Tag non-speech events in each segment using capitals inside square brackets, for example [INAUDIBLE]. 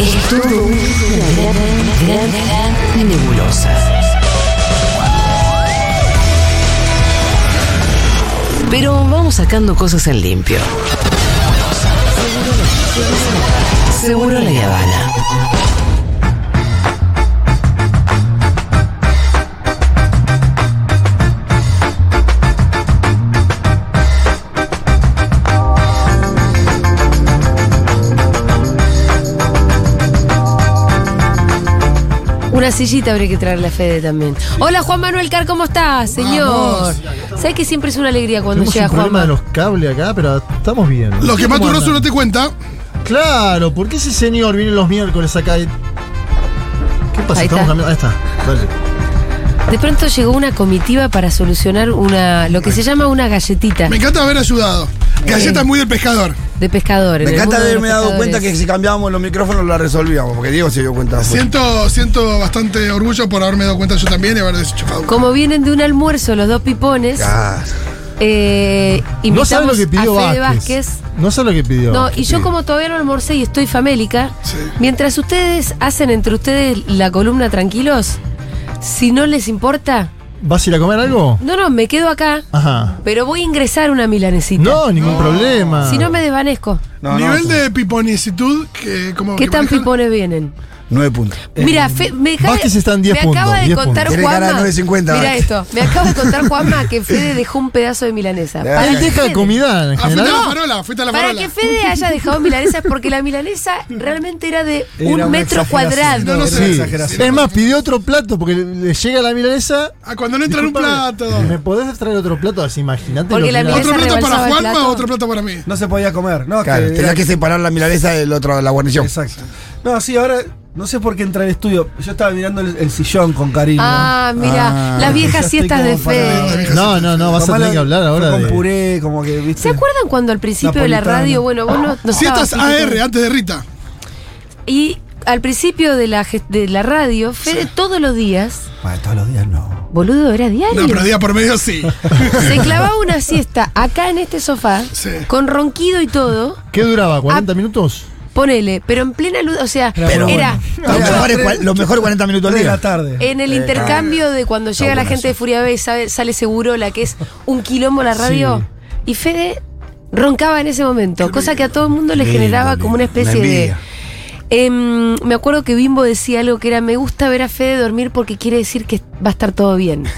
Es una gran nebulosa. Pero vamos sacando cosas en limpio. Seguro la Habana. Una sillita habría que traerle a Fede también. Hola Juan Manuel Car, ¿cómo estás, señor? ¿Sabes que siempre es una alegría cuando Tenemos llega un Juan problema de Manuel? los cables acá, pero estamos bien. Lo que ¿Cómo Mato Grosso no te cuenta. Claro, ¿por qué ese señor viene los miércoles acá? y- ¿Qué pasa? Ahí Estamos está. cambiando. Ahí está. Dale. De pronto llegó una comitiva para solucionar una lo que se llama una galletita Me encanta haber ayudado. Galleta muy del pescador. de pescador. Me encanta haberme dado cuenta que si cambiábamos los micrófonos la resolvíamos, porque Diego se dio cuenta. después. Siento, siento bastante orgullo por haberme dado cuenta yo también y haber desenchufado. Como vienen de un almuerzo los dos pipones, Ah, eh, No sabe lo que pidió a Fede Vázquez. Vázquez. No sabe lo que pidió. No, y yo como todavía no almorcé y estoy famélica, Sí. mientras ustedes hacen entre ustedes la columna tranquilos, si no les importa, ¿Vas a ir a comer algo? no, no, me quedo acá, Ajá. pero voy a ingresar una milanesita. No, ningún problema. Si no me desvanezco. no, no, Nivel no. de piponicitud que como ¿Qué que tan manejan. pipones vienen? Nueve puntos. Mira, Fe- me, deja- Vázquez está en 10 me puntos, acaba de 10 contar puntos. De Juanma. 9.50, Mira Vázquez. esto, me acaba de contar Juanma que Fede dejó un pedazo de milanesa. Ah, Para Él deja Fede- comida en Ah, fuiste a general. la farola, fuiste a la Para farola. que Fede haya dejado milanesa es porque la milanesa realmente era de Era un metro cuadrado. No, sé. una Sí. exageración. Es más, pidió otro plato porque le le llega la milanesa. Ah, cuando no entra en un plato. ¿Me podés traer otro plato? Así, imagínate. Porque la milanesa ¿Otro plato para Juanma plato. o otro plato para mí? No se podía comer, ¿no? Claro, Que era- que separar la milanesa del otro, la guarnición. Exacto. No, sí, ahora no sé por qué entra al estudio. Yo estaba mirando el, el sillón con cariño. Ah, mira, Ah, las viejas siestas de Fede. No, no, no, vas a tener que hablar ahora con de. puré, como que, ¿viste? ¿Se acuerdan cuando al principio de la radio, bueno, vos no, no Siestas estabas, AR, antes de Rita. Y al principio de la, de la radio, Fede todos los días, Bueno, todos los días no. boludo, era diario. No, pero día por medio sí. [LAUGHS] Se clavaba una siesta acá en este sofá, Sí. con ronquido y todo. ¿Qué duraba? ¿40 Ah, minutos? Ponele, pero en plena luz, o sea, Pero era Los mejores, cua- los mejores 40 minutos al de la tarde. en el Eh, intercambio de cuando llega la bueno gente de Furia B, sabe- sale seguro la que es un quilombo la radio, y Fede roncaba en ese momento, cosa que a todo el mundo le generaba como una especie Una de... Em, me acuerdo que Bimbo decía algo que era, me gusta ver a Fede dormir porque quiere decir que va a estar todo bien. [LAUGHS]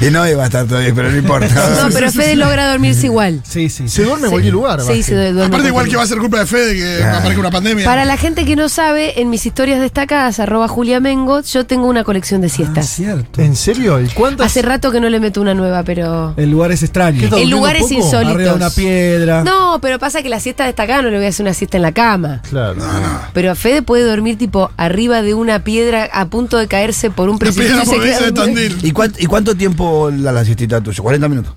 y no iba a estar todavía, pero no importa. No, pero Fede logra dormirse igual. Sí, sí. Se duerme en cualquier lugar. Sí, se duerme. Aparte, igual cualquier que va a ser culpa de Fede que Ah. aparezca una pandemia. Para la gente que no sabe, en mis historias destacadas, arroba Julia Mengo, yo tengo una colección de Ah, siestas. cierto. ¿En serio? ¿Y cuántas? Hace rato que no le meto una nueva, pero. El lugar es extraño. Durmiendo lugares poco? insólitos. Arriba de una piedra. No, pero pasa que la siesta destacada no le voy a hacer una siesta en la cama. Claro. Pero Fede puede dormir tipo arriba de una piedra a punto de caerse por un precipicio. y se de. ¿Y, cuán- y cuánto tiempo la, la siestita tuya? ¿40 minutos?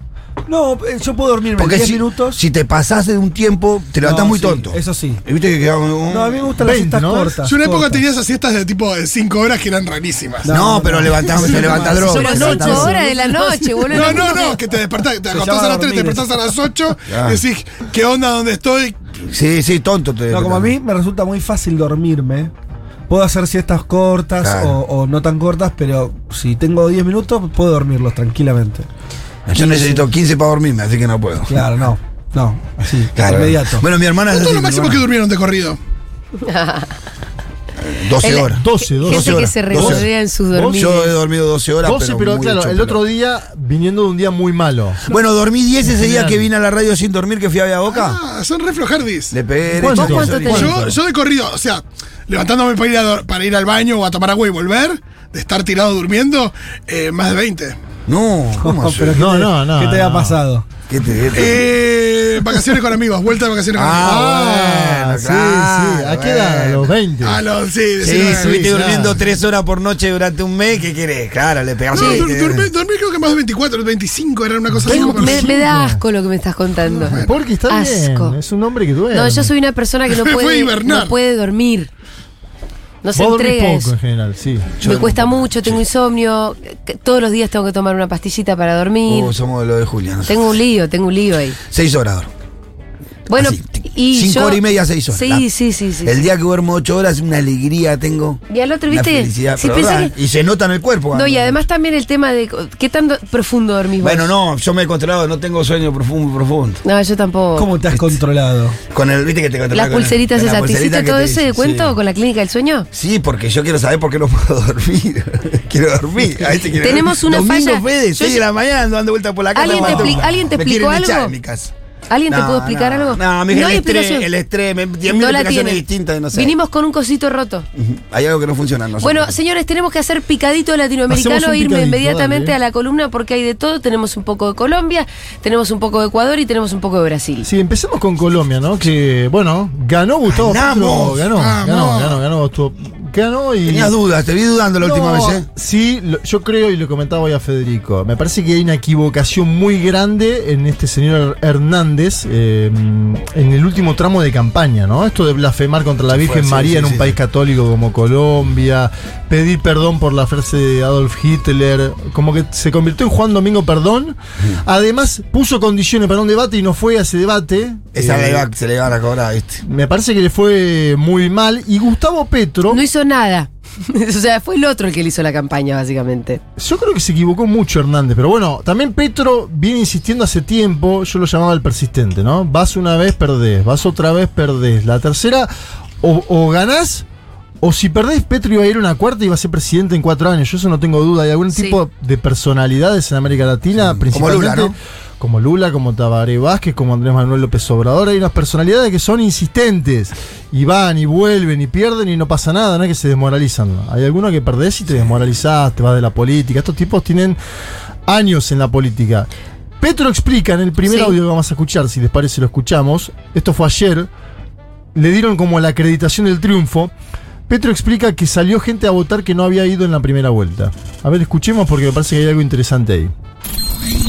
No, eh, yo puedo dormirme Porque 10 si, minutos. si te pasas de un tiempo, te levantás No, muy sí, tonto. Eso sí. Y viste que quedamos un- No, a mí me gustan las 20, siestas ¿no? cortas. Yo en una época cortas. tenía esas siestas de tipo de 5 horas que eran rarísimas. No, No, pero no. levantamos, se levanta droga. Son las se levanta 8 droga. horas de la noche, boludo. No, no, no, que te despertás, te acostás a las 3, te dormir despertás a las 8, Ah. y decís, ¿qué onda? ¿Dónde estoy? Sí, sí, tonto. Te, No, como a mí me resulta muy fácil dormirme. Puedo hacer siestas cortas Claro. o, o no tan cortas, pero si tengo 10 minutos, puedo dormirlos tranquilamente. Yo necesito 15 para dormirme, así que no puedo. Claro, no. No, así, Claro. inmediato. Bueno, mi hermana es ¿Cuánto es así, lo máximo que durmieron de corrido? [LAUGHS] 12 El- horas. 12, 12. Gente que horas, se 12 regodea en sus dormidos. Yo he dormido 12 horas. 12, pero, muy claro, hecho el otro día viniendo de un día muy malo. Bueno, dormí 10 ese día que vine a la radio sin dormir, que fui a Vía Boca. Ah, son re flojardis. Le pegué ¿Cuánto? derecho. ¿Vos cuánto? Yo, yo de corrido, o sea, levantándome para ir, a para ir al baño o a tomar agua y volver, de estar tirado durmiendo, eh, más de 20. No, ¿cómo [LAUGHS] No, pero ¿qué No, te- no, no, ¿Qué te ha no. pasado? ¿Qué te, qué te- Eh, vacaciones con amigos, vuelta de vacaciones con amigos. Ah, bueno, sí, claro, sí. ¿A qué edad? A los bueno. 20. Ah, no, sí, Sí, decirlo, estuviste claro. durmiendo 3 horas por noche durante un mes, ¿qué querés? Claro, le pegamos. No, Sí, dormí, dormí creo que más de 24, 25, era una cosa así. Me, me da asco lo que me estás contando. Porque está Asco. bien. Es un hombre que duerme. No, yo soy una persona que no [LAUGHS] a puede, hibernar. no puede dormir. No se entrega poco eso. en general, sí. Me cuesta mucho, tengo insomnio. que Todos los días tengo que tomar una pastillita para dormir. Uh, somos de lo de Julia. Tengo un lío, tengo un lío ahí. 6 horas. Bueno, Así, y cinco yo- horas y media, seis horas. Sí, sí, sí, sí. El día que duermo ocho horas, una alegría tengo. Y al otro, ¿viste? felicidad, Sí, que- Y se nota en el cuerpo. No, y además también el tema de qué tan do- profundo dormís vos. Bueno, no, yo me he controlado, no tengo sueño profundo, profundo. No, yo tampoco. ¿Cómo te has controlado? Con el, viste que te Las pulseritas esas. ¿Te hiciste todo te ese dice, cuento sí. con la clínica del sueño? Sí, porque yo quiero saber por qué no puedo dormir. [LAUGHS] quiero dormir. A veces quiero Tenemos dormir. [LAUGHS] una Domingo, falla. Fede, Yo- 6 de la mañana ando dando vuelta por la casa. ¿Alguien te te explicó algo? ¿Alguien te No, pudo explicar no, algo? No, mi hija, hay el estrés, el estrés, me- 10.000 No la explicaciones tiene. distintas y no sé. Vinimos con un cosito roto. Hay algo que no funciona. nosotros. Bueno, señores, tenemos que hacer picadito latinoamericano, un irme picadito, inmediatamente dale. a la columna porque hay de todo. Tenemos un poco de Colombia, tenemos un poco de Ecuador y tenemos un poco de Brasil. Sí, empecemos con Colombia, ¿no? Que, bueno, ganó Gustavo Petro. Ganó, vamos. ganó, ganó, ganó. Gustavo- Ganó y. Tenías dudas, te vi dudando la No, última vez, ¿eh? Sí, lo- yo creo y lo comentaba hoy a Federico. Me parece que hay una equivocación muy grande en este señor Hernández eh, en el último tramo de campaña, ¿no? Esto de blasfemar contra la Virgen sí, María sí, en un sí, país sí. católico como Colombia, pedir perdón por la frase de Adolf Hitler, como que se convirtió en Juan Domingo Perdón. Además, puso condiciones para un debate y no fue a ese debate. Esa Eh, se le iban a cobrar, ¿viste? me parece que le fue muy mal. Y Gustavo Petro. No hizo nada. [LAUGHS] o sea, fue el otro el que le hizo la campaña, básicamente. Yo creo que se equivocó mucho Hernández, pero bueno, también Petro viene insistiendo hace tiempo, yo lo llamaba el persistente, ¿no? Vas una vez, perdés, vas otra vez, perdés. La tercera, o, o ganás, o si perdés, Petro iba a ir a una cuarta y iba a ser presidente en cuatro años. Yo eso no tengo duda. Hay algún Sí. tipo de personalidades en América Latina, principalmente. Lula, ¿no? Como Lula, como Tabaré Vázquez, como Andrés Manuel López Obrador, hay unas personalidades que son insistentes y van y vuelven y pierden y no pasa nada, no es que se desmoralizan. Hay algunos que perdés y te desmoralizás, te vas de la política. Estos tipos tienen años en la política. Petro explica en el primer Sí. audio que vamos a escuchar, si les parece lo escuchamos. Esto fue ayer. Le dieron como la acreditación del triunfo. Petro explica que salió gente a votar que no había ido en la primera vuelta. A ver, escuchemos porque me parece que hay algo interesante ahí.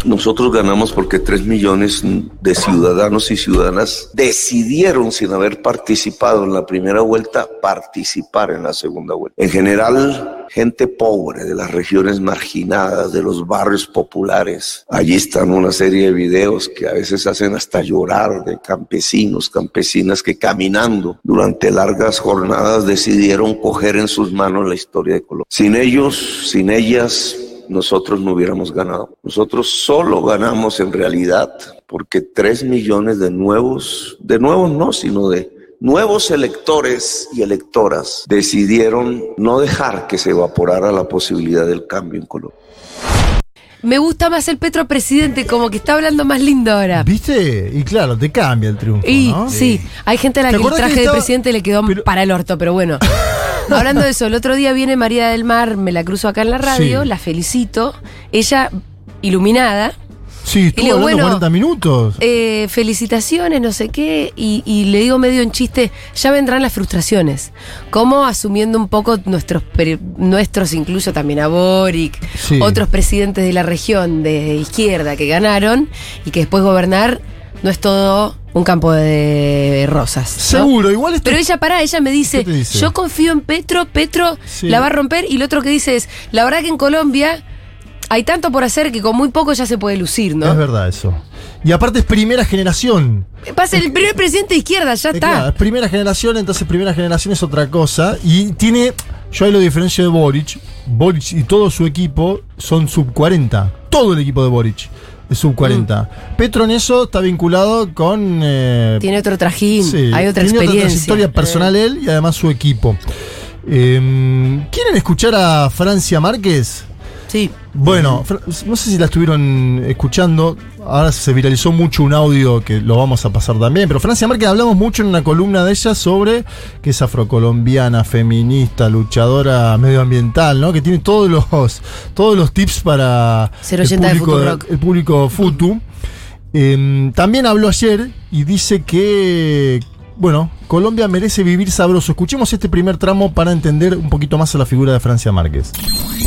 Nosotros ganamos porque tres millones de ciudadanos y ciudadanas decidieron, sin haber participado en la primera vuelta, participar en la segunda vuelta. En general, gente pobre de las regiones marginadas, de los barrios populares. Allí están una serie de videos que a veces hacen hasta llorar de campesinos, campesinas que caminando durante largas jornadas decidieron coger en sus manos la historia de Colombia. Sin ellos, sin ellas, nosotros no hubiéramos ganado. Nosotros solo ganamos en realidad porque tres millones de nuevos, de nuevos no, sino de nuevos electores y electoras decidieron no dejar que se evaporara la posibilidad del cambio en Colombia. Me gusta más el Petro presidente, como que está hablando más lindo ahora. ¿Viste? Y claro, te cambia el triunfo, Y ¿no? sí, hay gente a la ¿Te que el traje que de presidente le quedó pero- para el orto, pero bueno. [LAUGHS] Hablando de eso, el otro día viene María del Mar, me la cruzo acá en la radio, Sí. la felicito. Ella, iluminada, Sí, estuvo digo, hablando bueno, 40 minutos. eh, felicitaciones, no sé qué, y, y le digo medio en chiste, ya vendrán las frustraciones. Como asumiendo un poco nuestros, nuestros incluso también a Boric, Sí. otros presidentes de la región de izquierda que ganaron y que después gobernar no es todo un campo de rosas. ¿no? Seguro, igual esto Pero ella para, ella me dice, yo confío en Petro, Petro Sí. la va a romper y lo otro que dice es, la verdad que en Colombia hay tanto por hacer que con muy poco ya se puede lucir, ¿no? Es verdad eso. Y aparte es primera generación. Pasa el primer presidente de izquierda, ya está. claro, es primera generación, entonces primera generación es otra cosa. Y tiene, yo ahí lo diferencio de Boric. Boric y todo su equipo son sub 40. Todo el equipo de Boric sub 40. Petro en eso está vinculado con... eh, Tiene otro trajín, sí, hay otra tiene experiencia. trayectoria personal Eh, él y además su equipo. Eh, ¿Quieren escuchar a Francia Márquez? Sí. Bueno, no sé si la estuvieron escuchando. Ahora se viralizó mucho un audio que lo vamos a pasar también. Pero Francia Márquez hablamos mucho en una columna de ella sobre que es afrocolombiana, feminista, luchadora medioambiental, ¿no? Que tiene todos los, todos los tips para 080 de el público, Futurock. el público Futu. Eh, también habló ayer y dice que, bueno, Colombia merece vivir sabroso. Escuchemos este primer tramo para entender un poquito más a la figura de Francia Márquez.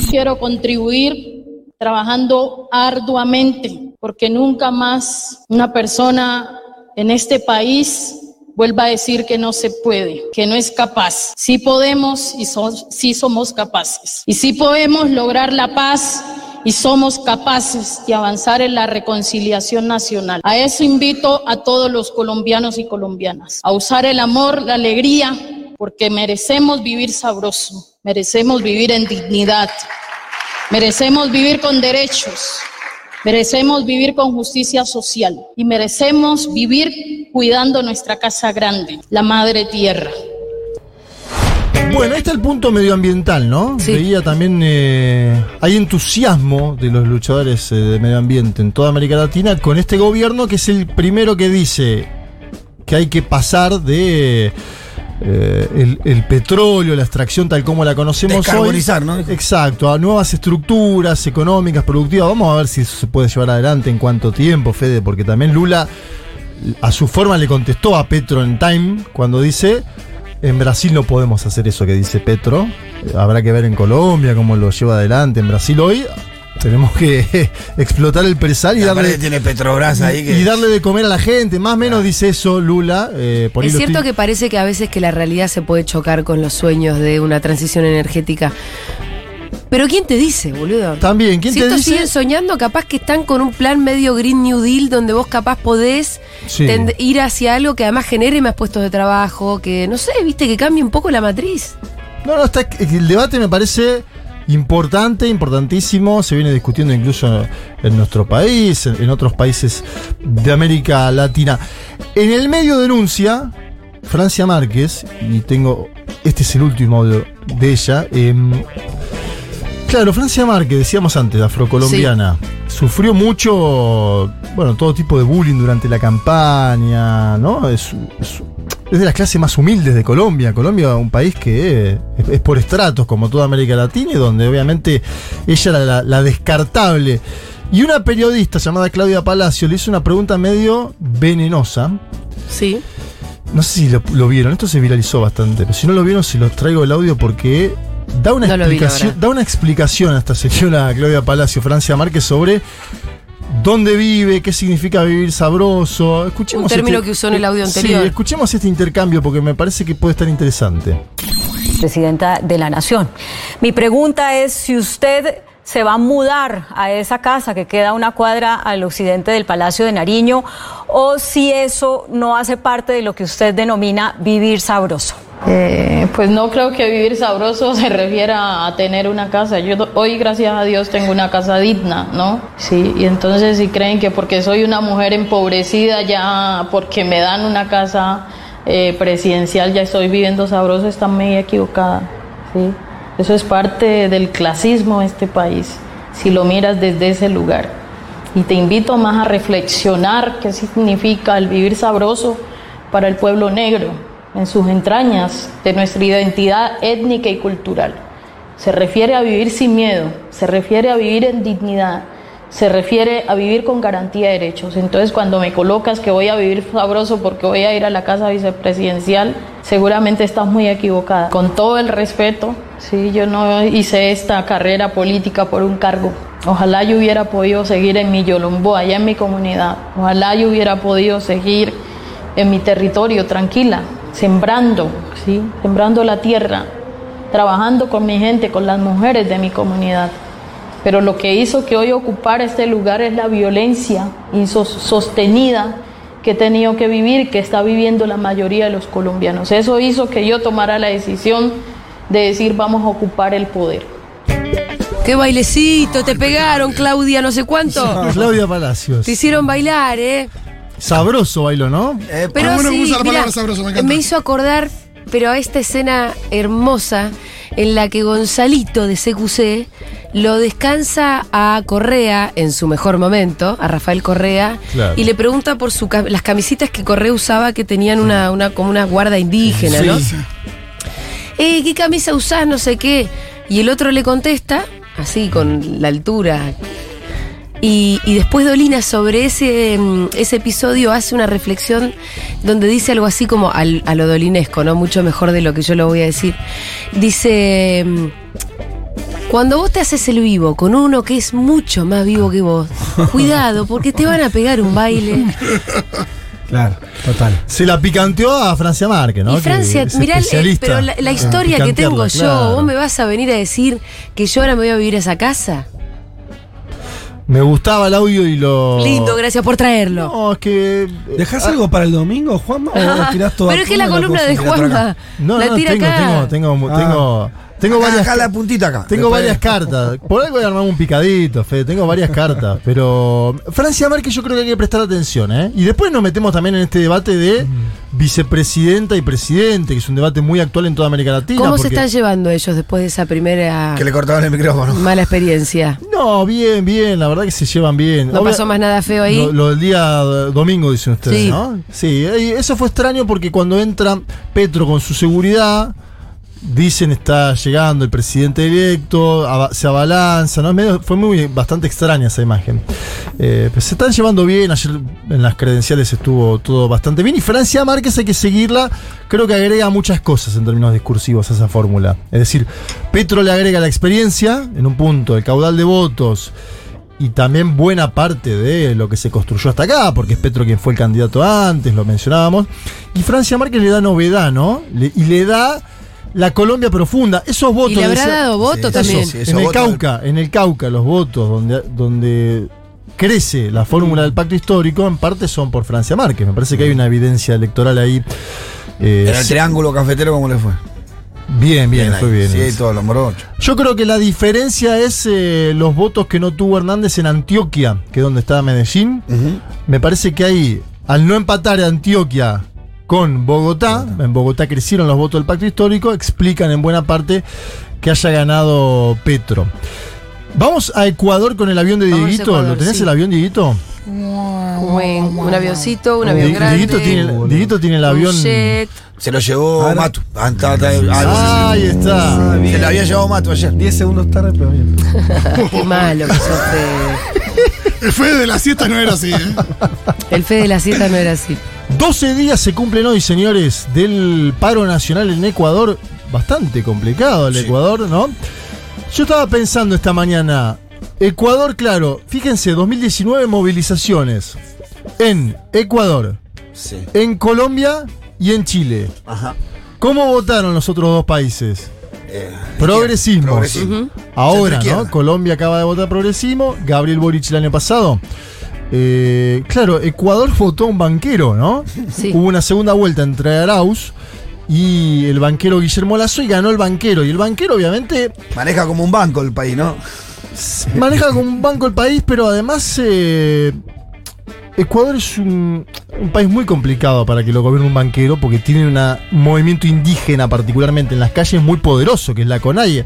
Quiero contribuir trabajando arduamente porque nunca más una persona en este país vuelva a decir que no se puede, que no es capaz. Sí podemos y so- sí somos capaces. Y sí podemos lograr la paz y somos capaces de avanzar en la reconciliación nacional. A eso invito a todos los colombianos y colombianas, a usar el amor, la alegría, porque merecemos vivir sabroso, merecemos vivir en dignidad, merecemos vivir con derechos, merecemos vivir con justicia social y merecemos vivir cuidando nuestra casa grande, la madre tierra. Bueno, ahí está el punto medioambiental, ¿no? Sí. Veía también, eh, hay entusiasmo de los luchadores eh, de medio ambiente en toda América Latina con este gobierno que es el primero que dice que hay que pasar de eh, el, el petróleo, la extracción tal como la conocemos hoy. ¿no? Exacto, a nuevas estructuras económicas, productivas. Vamos a ver si eso se puede llevar adelante en cuánto tiempo, Fede, porque también Lula a su forma le contestó a Petro en Time cuando dice, en Brasil no podemos hacer eso que dice Petro, habrá que ver en Colombia cómo lo lleva adelante. En Brasil hoy tenemos que [LAUGHS] explotar el presal y darle, tiene Petrobras ahí que. y darle de comer a la gente. Más o menos dice eso Lula. eh, por Es cierto que parece que a veces que la realidad se puede chocar con los sueños de una transición energética. Pero ¿quién te dice, boludo? También, ¿quién si te estos dice? siguen soñando, capaz que están con un plan medio Green New Deal donde vos capaz podés Sí. ir hacia algo que además genere más puestos de trabajo, que no sé, viste, que cambie un poco la matriz. No, no, está, el debate me parece importante, importantísimo. Se viene discutiendo incluso en nuestro país, en, en otros países de América Latina. En el medio denuncia Francia Márquez, y tengo. Este es el último audio de ella. em, claro, Francia Márquez, decíamos antes, afrocolombiana, sufrió mucho, bueno, todo tipo de bullying durante la campaña, ¿no? Es, es- es de las clases más humildes de Colombia. Colombia, un país que es, es por estratos, como toda América Latina, y donde obviamente ella era la, la descartable. Y una periodista llamada Claudia Palacio le hizo una pregunta medio venenosa. Sí. No sé si lo, lo vieron, esto se viralizó bastante, pero si no lo vieron, se los traigo el audio porque da una, No explicación, da una explicación a esta señora [LAUGHS] Claudia Palacio, Francia Márquez, sobre dónde vive, qué significa vivir sabroso. Escuchemos Un término este- que usó en el audio anterior. Sí, escuchemos este intercambio porque me parece que puede estar interesante. presidenta de la Nación. Mi pregunta es si usted se va a mudar a esa casa que queda a una cuadra al occidente del Palacio de Nariño o si eso no hace parte de lo que usted denomina vivir sabroso. Eh, pues no creo que vivir sabroso [LAUGHS] se refiera a tener una casa. Yo hoy, gracias a Dios, tengo una casa digna, ¿no? Sí, y entonces si creen que porque soy una mujer empobrecida, ya porque me dan una casa eh, presidencial, ya estoy viviendo sabroso, están muy equivocada, ¿sí? Eso es parte del clasismo de este país, si lo miras desde ese lugar. Y te invito más a reflexionar qué significa el vivir sabroso para el pueblo negro, en sus entrañas de nuestra identidad étnica y cultural. Se refiere a vivir sin miedo, se refiere a vivir en dignidad, se refiere a vivir con garantía de derechos. Entonces, cuando me colocas que voy a vivir sabroso porque voy a ir a la casa vicepresidencial, seguramente estás muy equivocada. Con todo el respeto, sí, yo no hice esta carrera política por un cargo. Ojalá yo hubiera podido seguir en mi Yolombo, allá en mi comunidad. Ojalá yo hubiera podido seguir en mi territorio tranquila, sembrando, ¿sí? sembrando la tierra, trabajando con mi gente, con las mujeres de mi comunidad. Pero lo que hizo que hoy ocupara este lugar es la violencia insos- sostenida que he tenido que vivir, que está viviendo la mayoría de los colombianos. Eso hizo que yo tomara la decisión de decir vamos a ocupar el poder. Qué bailecito, te pegaron, Claudia, no sé cuánto. [LAUGHS] Claudia Palacios. Te hicieron bailar, ¿eh? Sabroso bailo, ¿no? Eh, Pero Ah, bueno, sí, usa la palabra mirá, sabroso, me encanta. hizo acordar, pero a esta escena hermosa en la que Gonzalito de CQC lo descansa a Correa en su mejor momento, a Rafael Correa, Claro. y le pregunta por su, las camisitas que Correa usaba que tenían una, una como una guarda indígena, ¿no? Eh, ¿qué camisa usás? No sé qué. Y el otro le contesta, así con la altura. Y, y después Dolina sobre ese, mm, ese episodio hace una reflexión donde dice algo así como al- a lo dolinesco, ¿no? Mucho mejor de lo que yo lo voy a decir. Dice, mm, cuando vos te haces el vivo con uno que es mucho más vivo que vos, [LAUGHS] cuidado, porque te van a pegar un baile. Claro, total. Se la picanteó a Francia Márquez, ¿no? Y Francia, es mirá, el- especialista pero la, la en historia que tengo yo, claro. vos me vas a venir a decir que yo ahora me voy a vivir a esa casa. Me gustaba el audio y lo. Lindo, gracias por traerlo. No, es que. ¿Dejás ah, algo para el domingo, Juanma? ¿O tirás todo Pero es que la columna de Juanma No, la no, tira tengo, acá. tengo, tengo, Ah. tengo, tengo Acá, varias. acá la puntita acá. Tengo Después- varias cartas. Por algo voy a armar un picadito, Fede. Tengo varias cartas. Pero Francia Márquez yo creo que hay que prestar atención, ¿eh? Y después nos metemos también en este debate de vicepresidenta y presidente, que es un debate muy actual en toda América Latina. ¿Cómo se están llevando ellos después de esa primera Que le cortaban el micrófono. mala experiencia? No, bien, bien. La verdad que se llevan bien. ¿No Obvia- pasó más nada feo ahí? Lo, lo del día eh, domingo, dicen ustedes, Sí. ¿no? Sí, eso fue extraño porque cuando entra Petro con su seguridad, dicen está llegando el presidente electo, se abalanza, ¿no? Medio- fue muy bastante extraña esa imagen. Eh, pues se están llevando bien, ayer en las credenciales estuvo todo bastante bien y Francia Márquez hay que seguirla, creo que agrega muchas cosas en términos discursivos a esa fórmula. Es decir, Petro le agrega la experiencia en un punto, el caudal de votos y también buena parte de lo que se construyó hasta acá, porque es Petro quien fue el candidato antes, lo mencionábamos. Y Francia Márquez le da novedad, ¿no? Y le da la Colombia profunda. Esos votos. Y le habrá dado voto Sí, también. eso sí. en el votos del- Cauca, en el Cauca, los votos donde, donde crece la fórmula del pacto histórico, en parte son por Francia Márquez. Me parece que hay una evidencia electoral ahí. eh, En el triángulo cafetero, ¿cómo le fue? bien, bien, fue bien. Sí, todos los morochos. Yo creo que la diferencia es eh, los votos que no tuvo Hernández en Antioquia, que es donde estaba Medellín. Me parece que ahí, al no empatar Antioquia con Bogotá, en Bogotá crecieron los votos del pacto histórico, explican en buena parte que haya ganado Petro. Vamos a Ecuador con el avión de Vamos Dieguito. Ecuador, ¿Lo tenés sí. el avión, Dieguito? Un, un avioncito, un avión Di- grande. Dieguito tiene, Dieguito tiene el avión. jet. Se lo llevó Ahora- Matu. Ah, Ah, ah, ahí está. Se lo había llevado Matu ayer. 10 segundos tarde, pero bien. [LAUGHS] Qué malo que sos, Fede. El fe de las siestas no era así, ¿eh? El fe de la siesta no era así. 12 días se cumplen hoy, señores, del paro nacional en Ecuador. Bastante complicado el Sí. Ecuador, ¿no? Yo estaba pensando esta mañana, Ecuador, claro, fíjense, 2019 movilizaciones en Ecuador, Sí. en Colombia y en Chile. Ajá. ¿Cómo votaron los otros dos países? Eh, Progresismo. Progresismo. Ahora. ¿no? Colombia acaba de votar progresismo, Gabriel Boric el año pasado. Eh, claro, Ecuador votó a un banquero, ¿no? Sí. Hubo una segunda vuelta entre Arauz y el banquero Guillermo Lazo y ganó el banquero. Y el banquero, obviamente, Maneja como un banco el país, ¿no? [LAUGHS] maneja como un banco el país, pero además eh, Ecuador es un, un país muy complicado para que lo gobierne un banquero porque tiene una- un movimiento indígena particularmente en las calles muy poderoso, que es la CONAIE,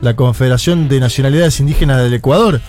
la Confederación de Nacionalidades Indígenas del Ecuador.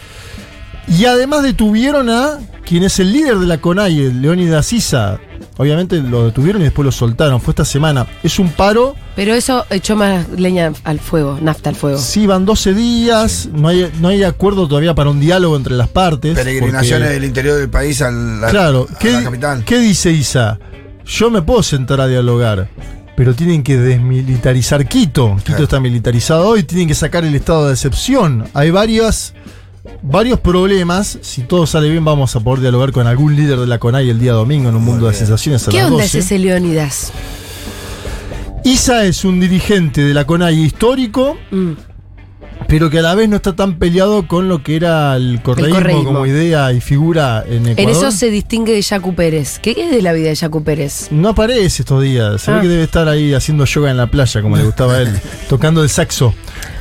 Y además detuvieron a quien es el líder de la CONAIE, Leónidas Sisa. Obviamente lo detuvieron y después lo soltaron. Fue esta semana. Es un paro Pero eso echó más leña al fuego, nafta al fuego. Sí, van 12 días, no, hay, no hay acuerdo todavía para un diálogo entre las partes. Peregrinaciones porque- del interior del país al, a- Claro, a ¿qué, la capital. ¿qué dice Isa? Yo me puedo sentar a dialogar, pero tienen que desmilitarizar Quito. Quito Claro. está militarizado hoy, tienen que sacar el estado de excepción. Hay varias, varios problemas. Si todo sale bien, vamos a poder dialogar con algún líder de la CONAI el día domingo en un mundo de sensaciones a ¿Qué las onda 12. es ese Leónidas? Isa es un dirigente de la CONAI histórico. Mm. pero que a la vez no está tan peleado con lo que era el correísmo, correísmo. como idea y figura en Ecuador. En eso se distingue de Yacu Pérez. ¿Qué es de la vida de Yacu Pérez? No aparece estos días. Se Ah. ve que debe estar ahí haciendo yoga en la playa, como le gustaba a él, [LAUGHS] tocando el saxo.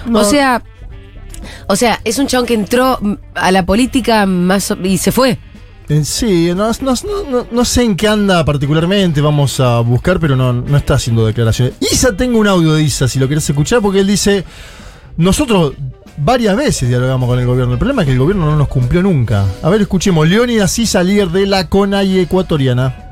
No, O sea, o sea, es un chabón que entró a la política más o- y se fue. sí, no, no- no- no sé en qué anda particularmente, vamos a buscar, pero no, no está haciendo declaraciones. Isa, tengo un audio de Isa, si lo querés escuchar, porque él dice, nosotros varias veces dialogamos con el gobierno, el problema es que el gobierno no nos cumplió nunca. A ver, escuchemos, Leónidas Isa, líder de la CONAI ecuatoriana.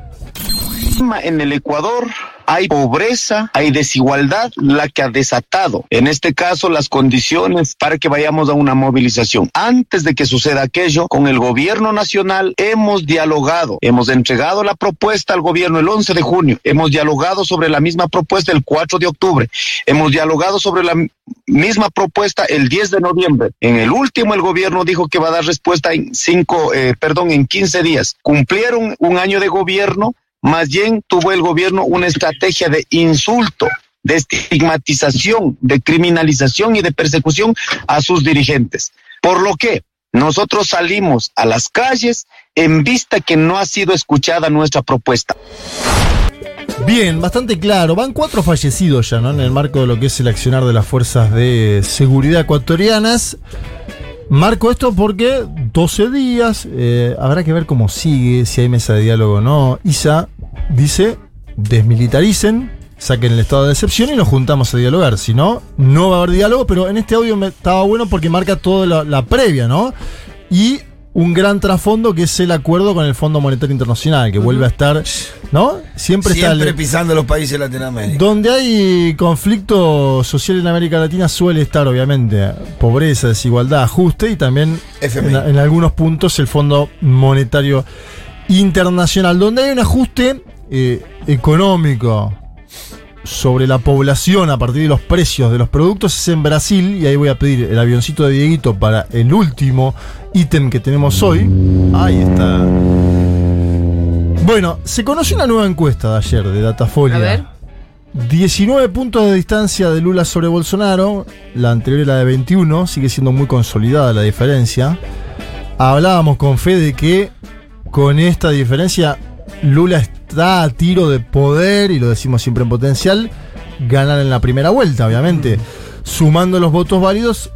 En el Ecuador hay pobreza, hay desigualdad, la que ha desatado, en este caso, las condiciones para que vayamos a una movilización. Antes de que suceda aquello, con el gobierno nacional hemos dialogado, hemos entregado la propuesta al gobierno el 11 de junio, hemos dialogado sobre la misma propuesta el 4 de octubre, hemos dialogado sobre la misma propuesta el 10 de noviembre. En el último, el gobierno dijo que va a dar respuesta en cinco, eh, perdón, en 15 días. Cumplieron un año de gobierno, más bien tuvo el gobierno una estrategia de insulto, de estigmatización, de criminalización y de persecución a sus dirigentes. Por lo que nosotros salimos a las calles en vista que no ha sido escuchada nuestra propuesta. Bien, bastante claro. Van cuatro fallecidos ya, ¿no? En el marco de lo que es el accionar de las fuerzas de seguridad ecuatorianas. Marco esto porque 12 días, eh, habrá que ver cómo sigue, si hay mesa de diálogo o no. ISA dice, desmilitaricen, saquen el estado de excepción y nos juntamos a dialogar. Si no, no va a haber diálogo, pero en este audio me, estaba bueno porque marca toda la, la previa, ¿no? Y un gran trasfondo que es el acuerdo con el Fondo Monetario Internacional, que vuelve a estar, ¿no? Siempre, está Siempre el- pisando los países de Latinoamérica. donde hay conflicto social en América Latina suele estar, obviamente, pobreza, desigualdad, ajuste y también en, en algunos puntos el Fondo Monetario Internacional, donde hay un ajuste eh, económico sobre la población a partir de los precios de los productos es en Brasil y ahí voy a pedir el avioncito de Dieguito para el último ítem que tenemos hoy. Ahí está. Bueno, se conoció una nueva encuesta de ayer de Datafolia. A ver. 19 puntos de distancia de Lula sobre Bolsonaro, la anterior era de 21, sigue siendo muy consolidada la diferencia. Hablábamos con fe de que con esta diferencia Lula está a tiro de poder, y lo decimos siempre en potencial, ganar en la primera vuelta, obviamente. Sumando los votos válidos,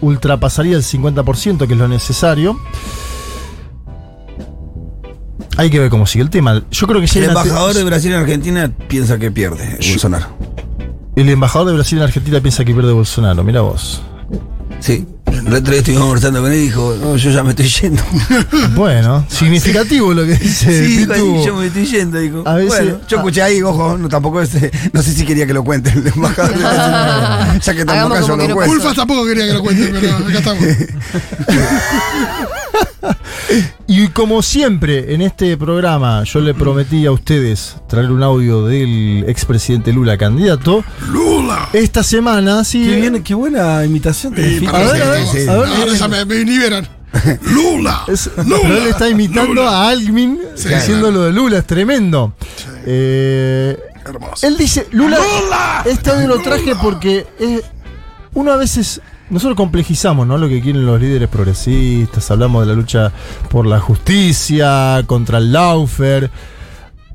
ultrapasaría el 50%, que es lo necesario. Hay que ver cómo sigue el tema. Yo creo que El embajador de Brasil en Argentina piensa que pierde Bolsonaro. El embajador de Brasil en Argentina piensa que pierde Bolsonaro, mira vos. Sí. El otro día estuvimos conversando con él y dijo, no, yo ya me estoy yendo. [LAUGHS] Bueno, [LAUGHS] significativo lo que dice sí, dijo, yo me estoy yendo. Dijo. A veces- bueno, yo escuché ahí, ojo, no, tampoco este, no sé si quería que lo cuente el embajador. [LAUGHS] ya que tampoco yo lo no cuento. Ulfas tampoco quería que lo cuente, pero acá estamos. [LAUGHS] Y como siempre en este programa yo le prometí a ustedes traer un audio del expresidente Lula candidato. Lula. Esta semana, sí. Qué, bien, qué buena imitación Fito. para A ver, a ver, sí, sí. a ver. Ahora ya me, me liberan. [LAUGHS] Lula. Es- Lula. pero él está imitando Lula. a Algmin Sí, diciendo claro. lo de Lula, es tremendo. Eh, Hermoso. Él dice, Lula, ¡Lula! este audio lo traje porque es- uno a veces, nosotros complejizamos ¿no? lo que quieren los líderes progresistas, hablamos de la lucha por la justicia, contra el laufer.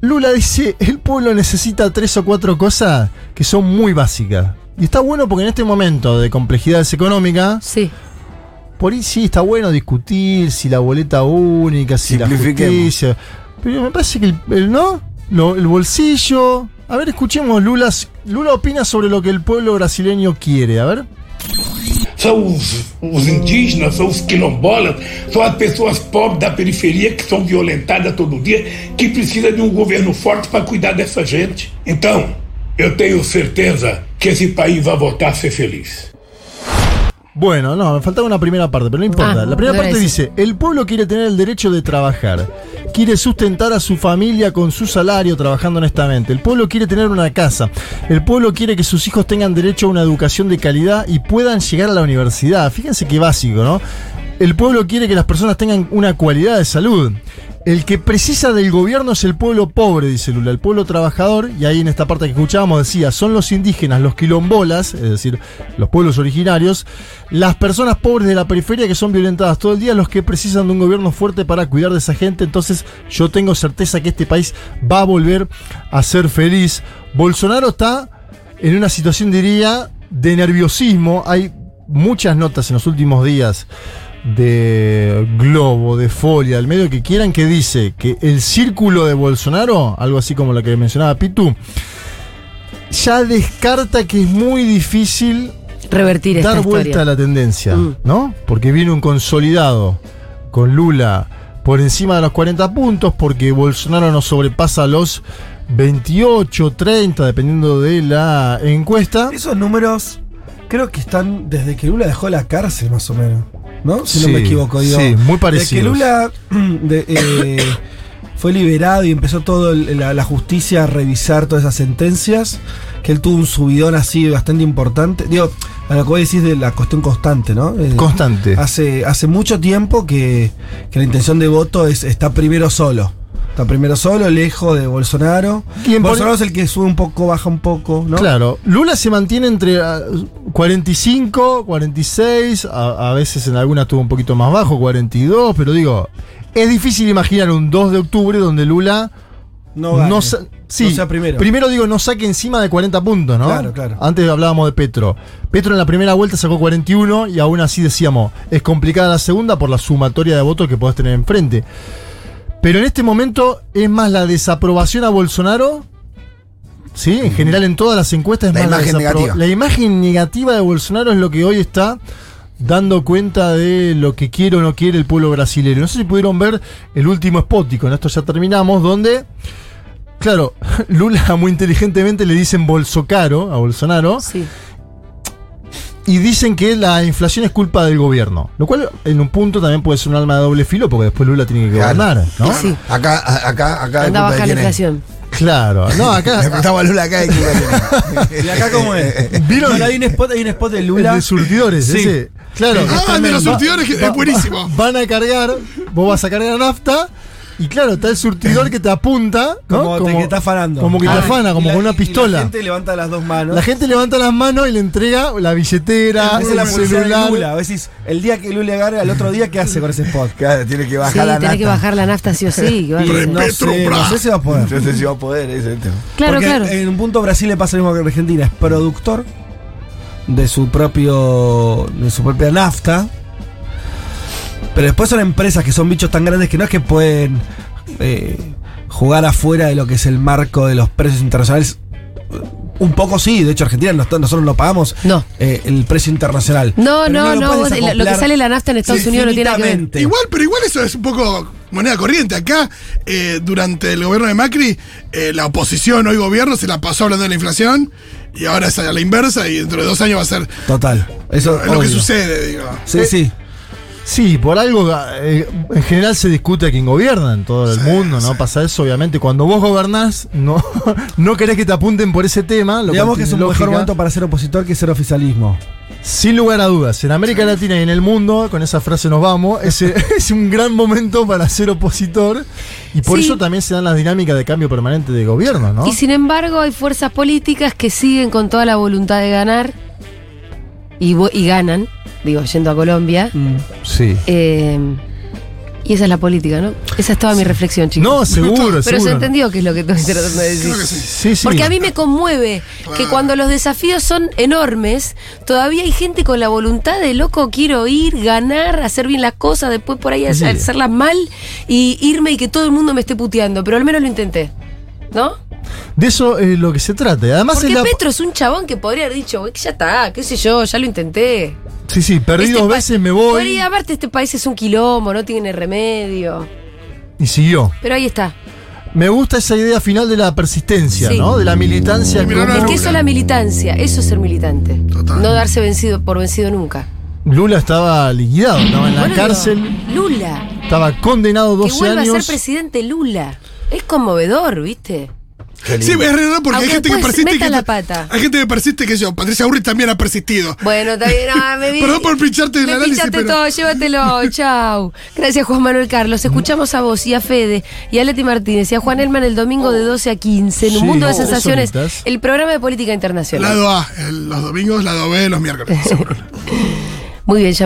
Lula dice, el pueblo necesita tres o cuatro cosas que son muy básicas. Y está bueno porque en este momento de complejidades económicas, Sí. por ahí sí está bueno discutir si la boleta única, si la justicia. Pero me parece que el, el no, Lo- el bolsillo. A ver, escuchemos Lula. Lula opina sobre lo que el pueblo brasileño quiere. A ver. São os, os indígenas, são os quilombolas, são as pessoas pobres da periferia que são violentadas todo dia, que precisa de um governo forte para cuidar dessa gente. Então, eu tenho certeza que esse país vai voltar a ser feliz. Bueno, no, me faltaba una primera parte, pero no importa. Ah, la primera parte dice, el pueblo quiere tener el derecho de trabajar, quiere sustentar a su familia con su salario trabajando honestamente, el pueblo quiere tener una casa, el pueblo quiere que sus hijos tengan derecho a una educación de calidad y puedan llegar a la universidad. Fíjense qué básico, ¿no? El pueblo quiere que las personas tengan una cualidad de salud. El que precisa del gobierno es el pueblo pobre, dice Lula, el pueblo trabajador, y ahí en esta parte que escuchábamos decía, son los indígenas, los quilombolas, es decir, los pueblos originarios, las personas pobres de la periferia que son violentadas todo el día, los que precisan de un gobierno fuerte para cuidar de esa gente, entonces yo tengo certeza que este país va a volver a ser feliz. Bolsonaro está en una situación, diría, de nerviosismo, hay muchas notas en los últimos días de Globo, de Folia, del medio que quieran, que dice que el círculo de Bolsonaro, algo así como la que mencionaba Pitu, ya descarta que es muy difícil Revertir esta dar vuelta historia. a la tendencia, Mm. ¿no? Porque viene un consolidado con Lula por encima de los 40 puntos, porque Bolsonaro no sobrepasa los 28, 30, dependiendo de la encuesta. Esos números creo que están desde que Lula dejó la cárcel, más o menos. ¿No? Si no me equivoco, digo. sí, muy Desde que. Lula [CLEARS THROAT] de- eh, fue liberado y empezó toda la, la justicia a revisar todas esas sentencias, que él tuvo un subidón así bastante importante. Digo, a lo que vos decís de la cuestión constante, ¿no? Eh, Constante. Hace, hace mucho tiempo que, que la intención de voto es está primero solo. Está primero solo, lejos de Bolsonaro. ¿Quién pone- Bolsonaro es el que sube un poco, baja un poco, ¿no? Claro, Lula se mantiene entre ah, 45, 46, a, a veces en alguna estuvo un poquito más bajo, 42, pero digo, es difícil imaginar un 2 de octubre donde Lula No, gane. sí, No sea primero. digo, no saque encima de 40 puntos, ¿no? Claro, claro. Antes hablábamos de Petro. Petro en la primera vuelta sacó 41 y aún así decíamos, es complicada la segunda por la sumatoria de votos que podés tener enfrente. Pero en este momento es más la desaprobación a Bolsonaro. Sí, en general en todas las encuestas es La más imagen desapro- negativa. La imagen negativa de Bolsonaro es lo que hoy está dando cuenta de lo que quiere o no quiere el pueblo brasileño. No sé si pudieron ver el último spot, y con esto ya terminamos, donde, claro, [LAUGHS] Lula muy inteligentemente le dicen Bolsocaro a Bolsonaro Sí. Y dicen que la inflación es culpa del gobierno. Lo cual en un punto también puede ser un arma de doble filo porque después Lula tiene que Claro. gobernar, ¿no? Sí. Acá, a- acá, acá. Anda a culpa de bajar la inflación. Claro, no, Le acá preguntaba a Lula acá y [LAUGHS] ¿Y acá cómo es? ¿Vieron? Hay un spot, hay un spot de el Lula. de surtidores, Sí. ese. Claro. Ah, el de los Va- surtidores que es buenísimo. Van a cargar, vos vas a cargar nafta y claro, está el surtidor que te apunta, ¿no? Como, te- que está afanando. Como que te Ah, afana, como la- con una pistola. La gente levanta las dos manos. La gente levanta las manos y le entrega la billetera, la el publicidad de celular. Lula. Vos decís, el día que Lula gane, al otro día, ¿qué hace con ese spot? [LAUGHS] Claro, tiene que bajar Sí, la tenés que nata. bajar la nafta sí o sí. [LAUGHS] que a no sé, no sé si va a poder. No sé si va a poder, ese es el tema. Claro, Porque claro. En un punto Brasil le pasa lo mismo que en Argentina, es productor de su propio de su propia nafta. Pero después son empresas que son bichos tan grandes que no es que pueden eh, jugar afuera de lo que es el marco de los precios internacionales. Un poco sí, de hecho Argentina nos- nosotros no pagamos No. eh, el precio internacional. No, Pero no, lo no. vos- lo que sale la nafta en Estados Unidos no tiene nada que ver. infinitamente. Igual, pero igual eso es un poco moneda corriente. Acá, eh, durante el gobierno de Macri, eh, la oposición, hoy gobierno, se la pasó hablando de la inflación y ahora es a la inversa y dentro de dos años va a ser Total. Eso es lo que sucede, digo. Sí, sí. Sí, por algo eh, en general se discute a quien gobierna en todo el mundo, ¿no? Pasa eso, obviamente. Cuando vos gobernás, no, [LAUGHS] no querés que te apunten por ese tema. Lo Digamos que es un mejor momento para ser opositor que ser oficialismo. Sin lugar a dudas, en América Latina y en el mundo, con esa frase nos vamos, es, [LAUGHS] [LAUGHS] es un gran momento para ser opositor y por Sí. eso también se dan las dinámicas de cambio permanente de gobierno, ¿no? Y sin embargo, hay fuerzas políticas que siguen con toda la voluntad de ganar y, y ganan, digo, yendo a Colombia. Sí. Eh, y esa es la política, ¿no? Esa es toda mi reflexión, chicos. No, seguro, Pero seguro. se entendió qué es lo que estoy tratando de decir. Creo que sí. Sí, sí. Porque a mí me conmueve que cuando los desafíos son enormes, todavía hay gente con la voluntad de loco, quiero ir, ganar, hacer bien las cosas, después por ahí Sí. hacerlas mal y irme y que todo el mundo me esté puteando. Pero al menos lo intenté. ¿No? De eso es lo que se trata. Además Porque es la... Petro es un chabón que podría haber dicho, "Güey, que ya está, qué sé yo, ya lo intenté. Sí, sí, perdí Este dos veces, me voy. Pero y aparte este país es un quilombo, no tiene remedio. Y siguió. Pero ahí está. Me gusta esa idea final de la persistencia, Sí. ¿no? De la militancia. Es que eso es la militancia, eso es ser militante. Total. No darse vencido por vencido nunca. Lula estaba liquidado, estaba en la Bueno, cárcel, Lula. estaba condenado Que 12 vuelva a ser años. presidente Lula. Es conmovedor, ¿viste? Sí, es raro porque hay gente que persiste. meta que- la pata. Hay gente que persiste que yo. Patricia Burri también ha persistido. Bueno, está bien, no, me [LAUGHS] vi- Perdón por pincharte el análisis, pinchaste pero- todo, llévatelo, [LAUGHS] chau. Gracias Juan Manuel Carlos. Escuchamos a vos y a Fede y a Leti Martínez y a Juan Elman el domingo de 12 a 15 en un Sí, mundo de sensaciones, el programa de política internacional. Lado A, el- los domingos, lado B, los miércoles. [LAUGHS] seguro. Muy bien, ya venimos.